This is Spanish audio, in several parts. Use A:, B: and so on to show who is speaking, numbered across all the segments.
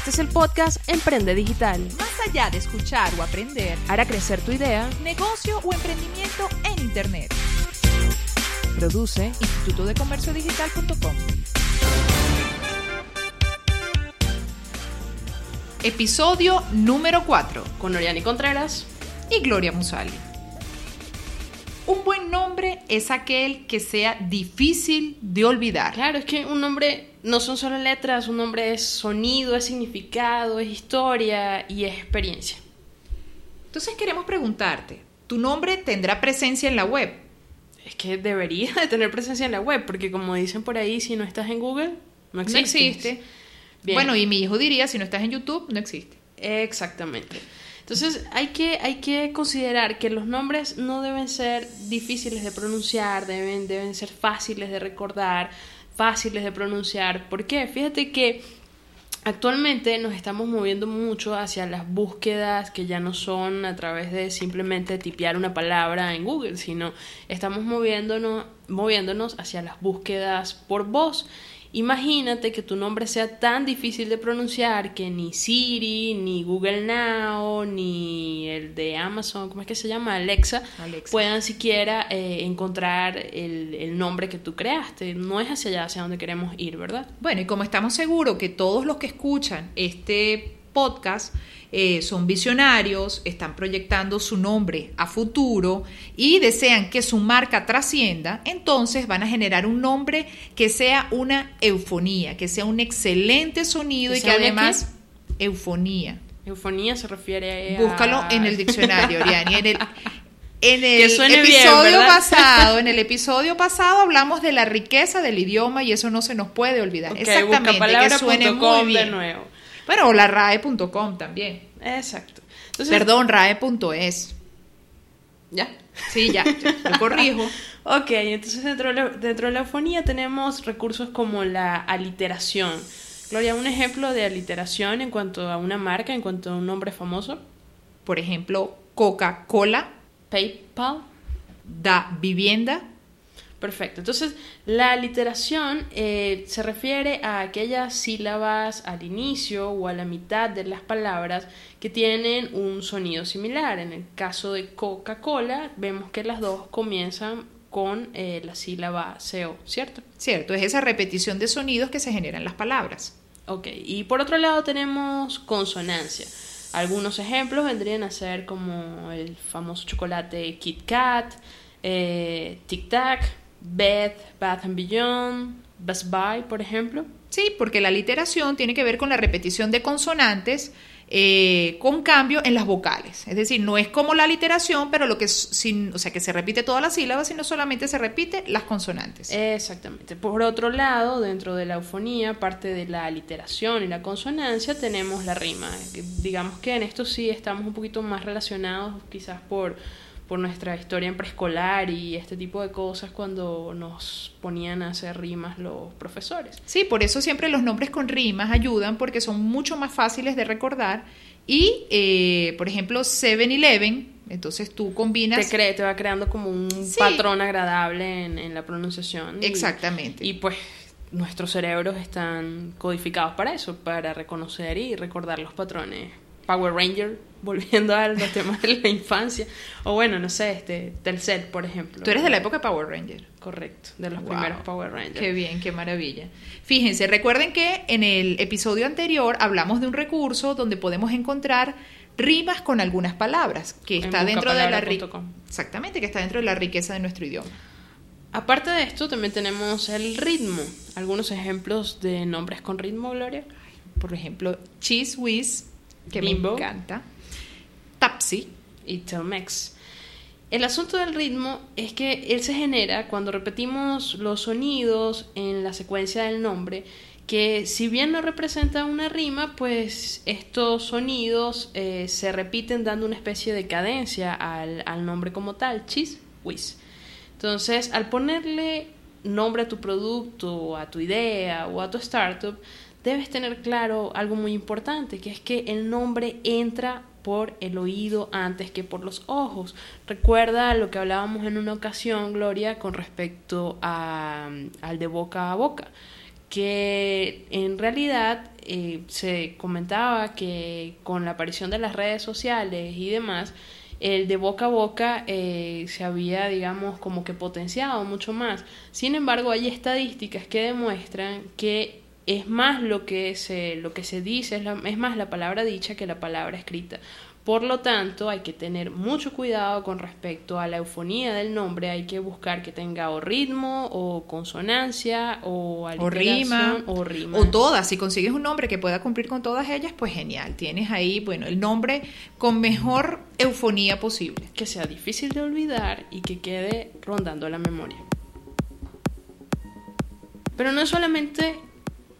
A: Este es el podcast Emprende Digital.
B: Más allá de escuchar o aprender,
A: Hará crecer tu idea.
B: negocio o emprendimiento en Internet.
A: Produce
B: Instituto de Comercio Digital.com. Episodio número 4
A: con Oriani Contreras.
B: y Gloria Musali. Un buen nombre es aquel que sea difícil de olvidar.
A: Claro, es que un nombre no son solo letras, un nombre es sonido, es significado, es historia y es experiencia.
B: Entonces queremos preguntarte, ¿tu nombre tendrá presencia en la web?
A: Es que debería de tener presencia en la web, porque como dicen por ahí, si no estás en Google, no existe.
B: No existe.
A: Bien.
B: Bueno, y mi hijo diría, si no estás en YouTube, no existe.
A: Exactamente. Entonces hay que, hay que considerar que los nombres no deben ser difíciles de pronunciar, deben, deben ser fáciles de recordar, fáciles de pronunciar. ¿Por qué? Fíjate que actualmente nos estamos moviendo mucho hacia las búsquedas que ya no son a través de simplemente tipear una palabra en Google, sino estamos moviéndonos, moviéndonos hacia las búsquedas por voz. Imagínate que tu nombre sea tan difícil de pronunciar que ni Siri, ni Google Now, ni el de Amazon, ¿cómo es que se llama? Alexa,
B: Alexa.
A: puedan siquiera eh, encontrar el, el nombre que tú creaste. No es hacia allá hacia donde queremos ir, ¿verdad?
B: Bueno, y como estamos seguros que todos los que escuchan este podcast eh, son visionarios, están proyectando su nombre a futuro y desean que su marca trascienda, entonces van a generar un nombre que sea una eufonía, que sea un excelente sonido
A: ¿Que
B: y que además eufonía.
A: Eufonía se refiere a...
B: Búscalo en el diccionario, Oriani. En el, en el
A: bien,
B: episodio pasado, en el episodio pasado hablamos de la riqueza del idioma y eso no se nos puede olvidar. Exactamente, que suene muy
A: de
B: bien.
A: nuevo.
B: Bueno, o la RAE.com también.
A: Exacto. Entonces,
B: Perdón, RAE.es.
A: Ya.
B: Sí, ya, ya, lo corrijo.
A: Ok, entonces dentro de, la, dentro de la eufonía tenemos recursos como la aliteración. Gloria, un ejemplo de aliteración en cuanto a una marca, en cuanto a un nombre famoso.
B: Por ejemplo, Coca-Cola
A: PayPal.
B: da vivienda.
A: Perfecto. Entonces, la aliteración eh, se refiere a aquellas sílabas al inicio o a la mitad de las palabras que tienen un sonido similar. En el caso de Coca-Cola, vemos que las dos comienzan con eh, la sílaba CO, ¿cierto?
B: Cierto, es esa repetición de sonidos que se generan en las palabras.
A: Ok, y por otro lado tenemos consonancia. Algunos ejemplos vendrían a ser como el famoso chocolate Kit Kat, eh, Tic Tac, Bed, Bath and Beyond, Best Buy, por ejemplo.
B: Sí, porque la literación tiene que ver con la repetición de consonantes eh, con cambio en las vocales. Es decir, no es como la literación, pero lo que sin, o sea, que se repite todas las sílabas, sino solamente se repite las consonantes.
A: Exactamente. Por otro lado, dentro de la eufonía, aparte de la aliteración y la consonancia, tenemos la rima. Digamos que en esto sí estamos un poquito más relacionados, quizás por, por nuestra historia en preescolar y este tipo de cosas cuando nos ponían a hacer rimas los profesores.
B: Sí, por eso siempre los nombres con rimas ayudan porque son mucho más fáciles de recordar. Y, eh, por ejemplo, 7-Eleven, entonces tú combinas...
A: Te, cre- te va creando como un
B: Sí.
A: patrón agradable en, en la pronunciación. y-
B: Exactamente.
A: Y pues nuestros cerebros están codificados para eso, para reconocer y recordar los patrones. Power Ranger, volviendo a los temas de la infancia. O bueno, no sé, este, Telcel, por ejemplo.
B: Tú eres de la época Power Ranger.
A: Correcto, de los
B: Wow.
A: primeros Power Rangers.
B: Qué bien, qué maravilla. Fíjense, recuerden que en el episodio anterior hablamos de un recurso donde podemos encontrar rimas con algunas palabras, que está dentro de la. Exactamente, que está dentro de la riqueza de nuestro idioma.
A: Aparte de esto, también tenemos el ritmo. Algunos ejemplos de nombres con ritmo, Gloria.
B: Por ejemplo, Cheese Whiz, que
A: Bimbo.
B: me encanta. Tapsi,
A: y Telmex. El asunto del ritmo es que él se genera cuando repetimos los sonidos en la secuencia del nombre, que si bien no representan una rima, pues estos sonidos eh, se repiten dando una especie de cadencia al, al nombre como tal, cheese whiz. Entonces, al ponerle nombre a tu producto, a tu idea o a tu startup, debes tener claro algo muy importante, que es que el nombre entra por el oído antes que por los ojos. Recuerda lo que hablábamos en una ocasión, Gloria, con respecto a, al de boca a boca. que en realidad eh, se comentaba que con la aparición de las redes sociales y demás, el de boca a boca eh, se había, digamos, como que potenciado mucho más. Sin embargo, hay estadísticas que demuestran que es más lo que se, lo que se dice, es, es más la palabra dicha que la palabra escrita. Por lo tanto, hay que tener mucho cuidado con respecto a la eufonía del nombre. Hay que buscar que tenga o ritmo, o consonancia, o,
B: o rima,
A: o rima.
B: O todas. Si consigues un nombre que pueda cumplir con todas ellas, pues genial. Tienes ahí, bueno, el nombre con mejor eufonía posible.
A: Que sea difícil de olvidar y que quede rondando la memoria. Pero no es solamente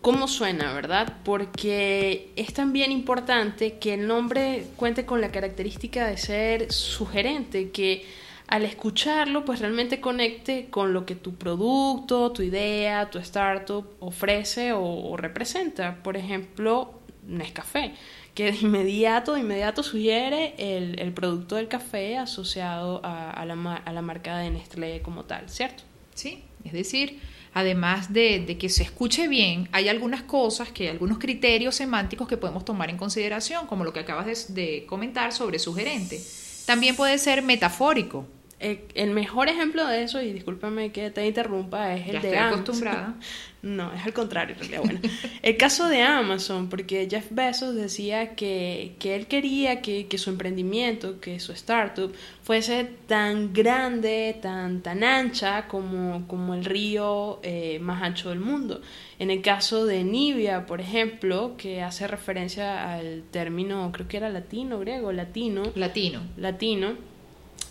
A: cómo suena, ¿verdad? Porque es también importante que el nombre cuente con la característica de ser sugerente, que al escucharlo pues realmente conecte con lo que tu producto, tu idea, tu startup ofrece o, representa. Por ejemplo, Nescafé, que de inmediato, de inmediato sugiere el, producto del café asociado a, la, a la marca de Nestlé como tal, ¿cierto?
B: Sí, es decir, además de, que se escuche bien, hay algunas cosas, que algunos criterios semánticos que podemos tomar en consideración, como lo que acabas de, comentar sobre sugerente. También puede ser metafórico.
A: Eh, el mejor ejemplo de eso, y discúlpame que te interrumpa, es el de
B: Amazon. acostumbrada.
A: No, es al contrario, en realidad. Bueno, el caso de Amazon, porque Jeff Bezos decía que, él quería que, su emprendimiento, que su startup, fuese tan grande, tan, tan ancha como, como el río eh, más ancho del mundo. En el caso de Nivea, por ejemplo, que hace referencia al término, creo que era latino, griego, latino.
B: Latino.
A: Latino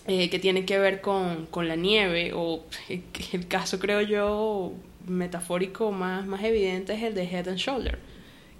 A: eh, que tiene que ver con, con, la nieve, o el caso creo yo metafórico más, más evidente es el de Head and Shoulder,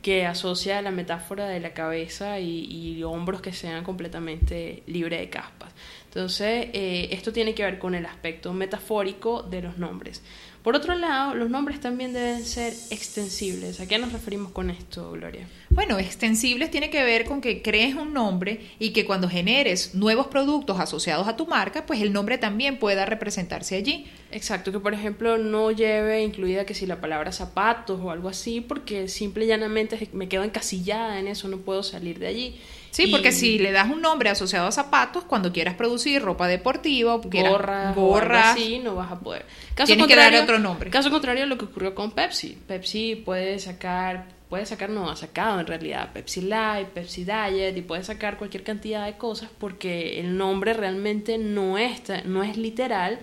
A: que asocia la metáfora de la cabeza y, y hombros que sean completamente libres de caspas. Entonces, eh, esto tiene que ver con el aspecto metafórico de los nombres. Por otro lado, los nombres también deben ser extensibles. ¿A qué nos referimos con esto, Gloria?
B: Bueno, extensibles tiene que ver con que crees un nombre y que cuando generes nuevos productos asociados a tu marca, pues el nombre también pueda representarse allí.
A: Exacto, que por ejemplo no lleve incluida que si la palabra zapatos o algo así, porque simple y llanamente me quedo encasillada en eso, no puedo salir de allí.
B: Sí, porque si le das un nombre asociado a zapatos, cuando quieras producir ropa deportiva,
A: gorra, gorra, sí, no vas a poder.
B: tienes que darle otro nombre.
A: Caso contrario a lo que ocurrió con Pepsi. Puede puede sacar, puede sacar, no ha sacado en realidad Pepsi Light, Pepsi Diet y puede sacar cualquier cantidad de cosas porque el nombre realmente no es, no es literal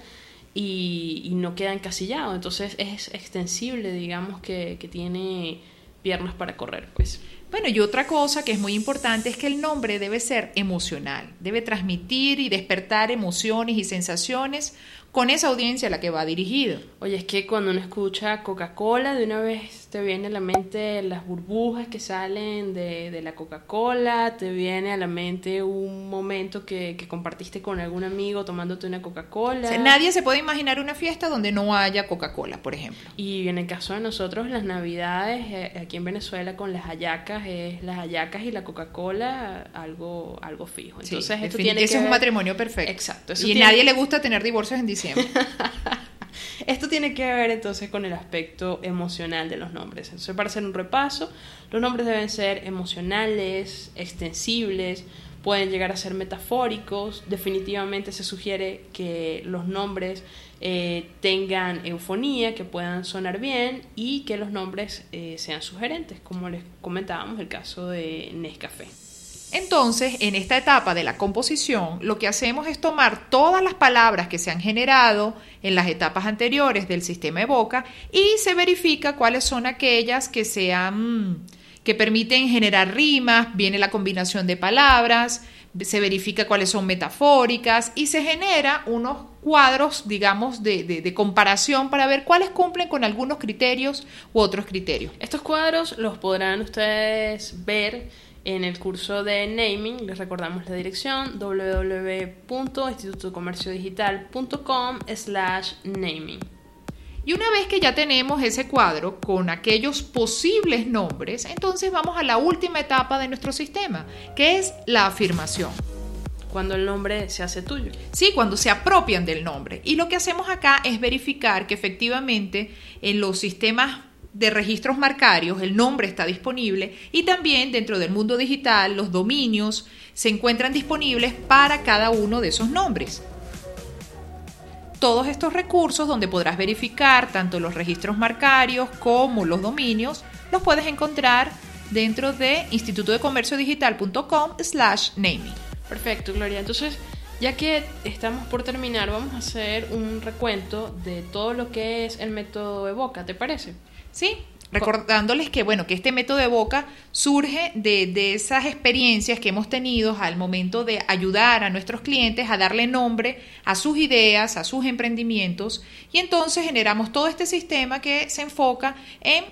A: y, y no queda encasillado. Entonces es extensible, digamos que, que tiene piernas para correr, pues.
B: Bueno, y otra cosa que es muy importante es que el nombre debe ser emocional, debe transmitir y despertar emociones y sensaciones con esa audiencia a la que va dirigido.
A: Oye, es que cuando uno escucha Coca-Cola, de una vez te viene a la mente las burbujas que salen de, de la Coca-Cola, te viene a la mente un momento que, que compartiste con algún amigo tomándote una Coca-Cola.
B: nadie se puede imaginar una fiesta donde no haya Coca-Cola, por ejemplo.
A: Y en el caso de nosotros, las navidades eh, aquí en Venezuela con las hallacas, es las hallacas y la Coca-Cola algo, algo fijo. Entonces,
B: esto tiene ese es un matrimonio perfecto.
A: Exacto.
B: y a nadie le gusta tener divorcios en diciembre.
A: Esto tiene que ver entonces con el aspecto emocional de los nombres. Entonces, para hacer un repaso, los nombres deben ser emocionales, extensibles, pueden llegar a ser metafóricos. Definitivamente se sugiere que los nombres eh, tengan eufonía, que puedan sonar bien y que los nombres eh, sean sugerentes, como les comentábamos el caso de Nescafé.
B: Entonces, en esta etapa de la composición, lo que hacemos es tomar todas las palabras que se han generado en las etapas anteriores del sistema Evoca y se verifica cuáles son aquellas que sean que permiten generar rimas, viene la combinación de palabras, se verifica cuáles son metafóricas y se genera unos cuadros, digamos, de, comparación para ver cuáles cumplen con algunos criterios u otros criterios.
A: Estos cuadros los podrán ustedes ver en el curso de naming. Les recordamos la dirección www.institutocomerciodigital.com slash naming.
B: Y una vez que ya tenemos ese cuadro con aquellos posibles nombres, entonces vamos a la última etapa de nuestro sistema, que es la afirmación.
A: Cuando el nombre se hace tuyo.
B: Sí, cuando se apropian del nombre. Y lo que hacemos acá es verificar que efectivamente en los sistemas de registros marcarios, el nombre está disponible y también dentro del mundo digital los dominios se encuentran disponibles para cada uno de esos nombres. Todos estos recursos donde podrás verificar tanto los registros marcarios como los dominios los puedes encontrar dentro de institutodecomerciodigital.com slash naming.
A: Perfecto, Gloria. Entonces, ya que estamos por terminar, vamos a hacer un recuento de todo lo que es el método Evoca, ¿te parece?
B: Sí, recordándoles que bueno, que este método de boca surge de, de, esas experiencias que hemos tenido al momento de ayudar a nuestros clientes a darle nombre a sus ideas, a sus emprendimientos, y entonces generamos todo este sistema que se enfoca en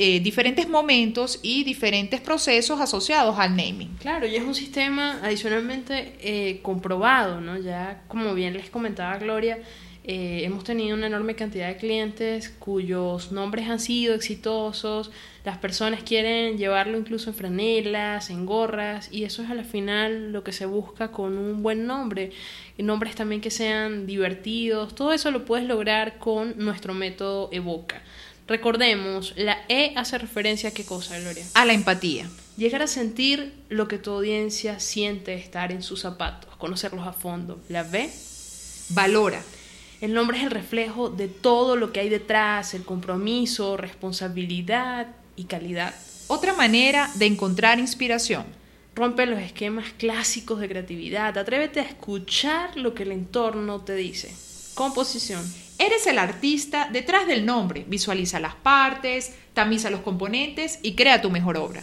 B: eh, diferentes momentos y diferentes procesos asociados al naming.
A: Claro, y es un sistema adicionalmente eh, comprobado, ¿no? Ya como bien les comentaba Gloria, eh, hemos tenido una enorme cantidad de clientes cuyos nombres han sido exitosos, las personas quieren llevarlo incluso en franelas, en gorras, y eso es al final lo que se busca con un buen nombre. Y nombres también que sean divertidos, todo eso lo puedes lograr con nuestro método Evoca. Recordemos, la E hace referencia a qué cosa, Gloria?
B: A la empatía.
A: Llegar a sentir lo que tu audiencia siente estar en sus zapatos, conocerlos a fondo. La B.
B: Valora.
A: El nombre es el reflejo de todo lo que hay detrás, el compromiso, responsabilidad y calidad.
B: Otra manera de encontrar inspiración.
A: Rompe los esquemas clásicos de creatividad. Atrévete a escuchar lo que el entorno te dice. Composición
B: Eres el artista detrás del nombre. Visualiza las partes, tamiza los componentes y crea tu mejor obra.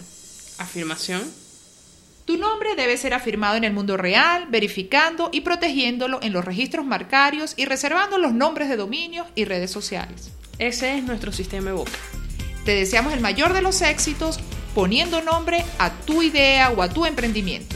A: Afirmación.
B: Tu nombre debe ser afirmado en el mundo real, verificando y protegiéndolo en los registros marcarios y reservando los nombres de dominios y redes sociales.
A: Ese es nuestro sistema Evoca.
B: Te deseamos el mayor de los éxitos poniendo nombre a tu idea o a tu emprendimiento.